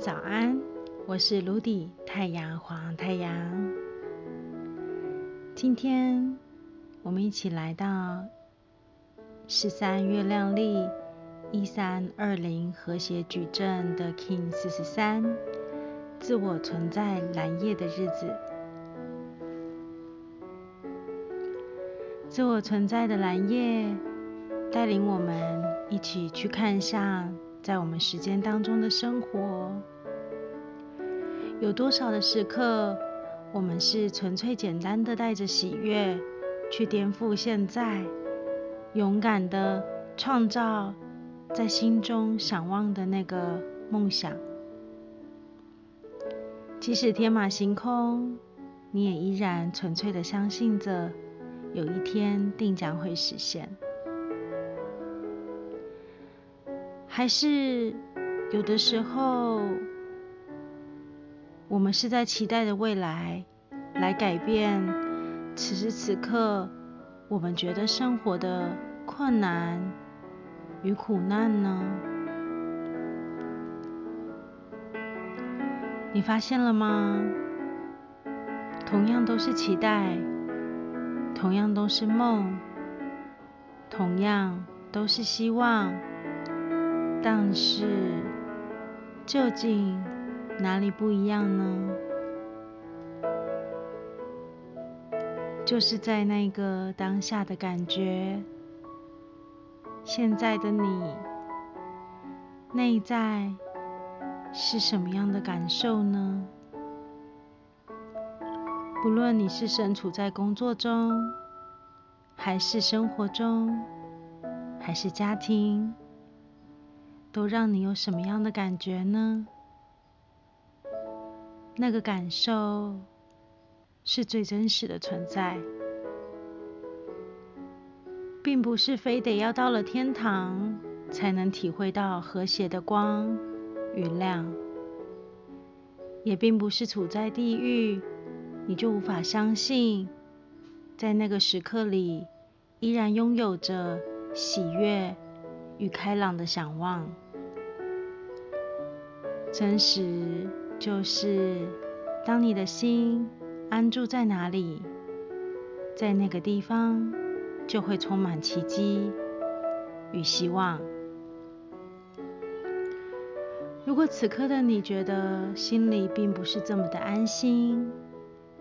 早安，我是卢迪太阳黄太阳。今天我们一起来到十三月亮历一三二零和谐矩阵的 King 四十三，自我存在蓝夜的日子。自我存在的蓝夜，带领我们一起去看向在我们时间当中的生活，有多少的时刻，我们是纯粹简单的带着喜悦去颠覆现在，勇敢的创造在心中想望的那个梦想，即使天马行空，你也依然纯粹的相信着。有一天定将会实现，还是有的时候，我们是在期待着未来来改变此时此刻我们觉得生活的困难与苦难呢？你发现了吗？同样都是期待。同样都是梦，同样都是希望，但是究竟哪里不一样呢？就是在那个当下的感觉，现在的你内在是什么样的感受呢？不论你是身处在工作中，还是生活中，还是家庭，都让你有什么样的感觉呢？那个感受是最真实的存在，并不是非得要到了天堂才能体会到和谐的光与亮，也并不是处在地狱。你就无法相信，在那个时刻里，依然拥有着喜悦与开朗的想望。真实就是，当你的心安住在哪里，在那个地方就会充满奇迹与希望。如果此刻的你觉得心里并不是这么的安心，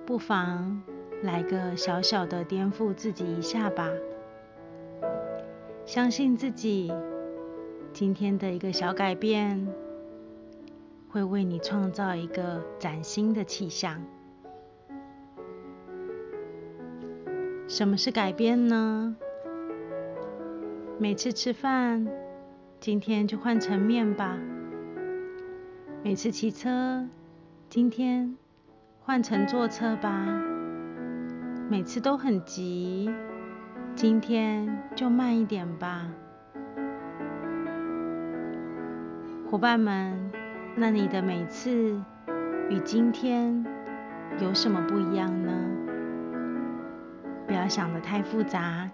不妨来个小小的颠覆自己一下吧，相信自己，今天的一个小改变会为你创造一个崭新的气象。什么是改变呢？每次吃饭，今天就换成面吧；每次骑车，今天。换成坐车吧，每次都很急，今天就慢一点吧。伙伴们，那你的每次与今天有什么不一样呢？不要想的太复杂，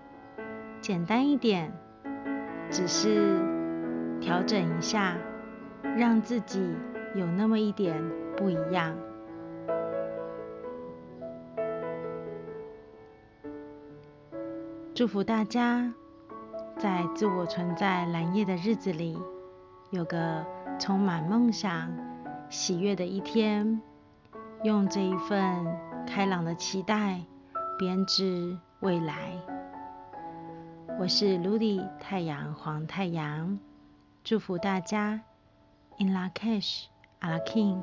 简单一点，只是调整一下，让自己有那么一点不一样。祝福大家在自我存在蓝夜的日子里，有个充满梦想、喜悦的一天。用这一份开朗的期待编织未来。我是 Ludy 太阳黄太阳，祝福大家 In La Cash, a La King。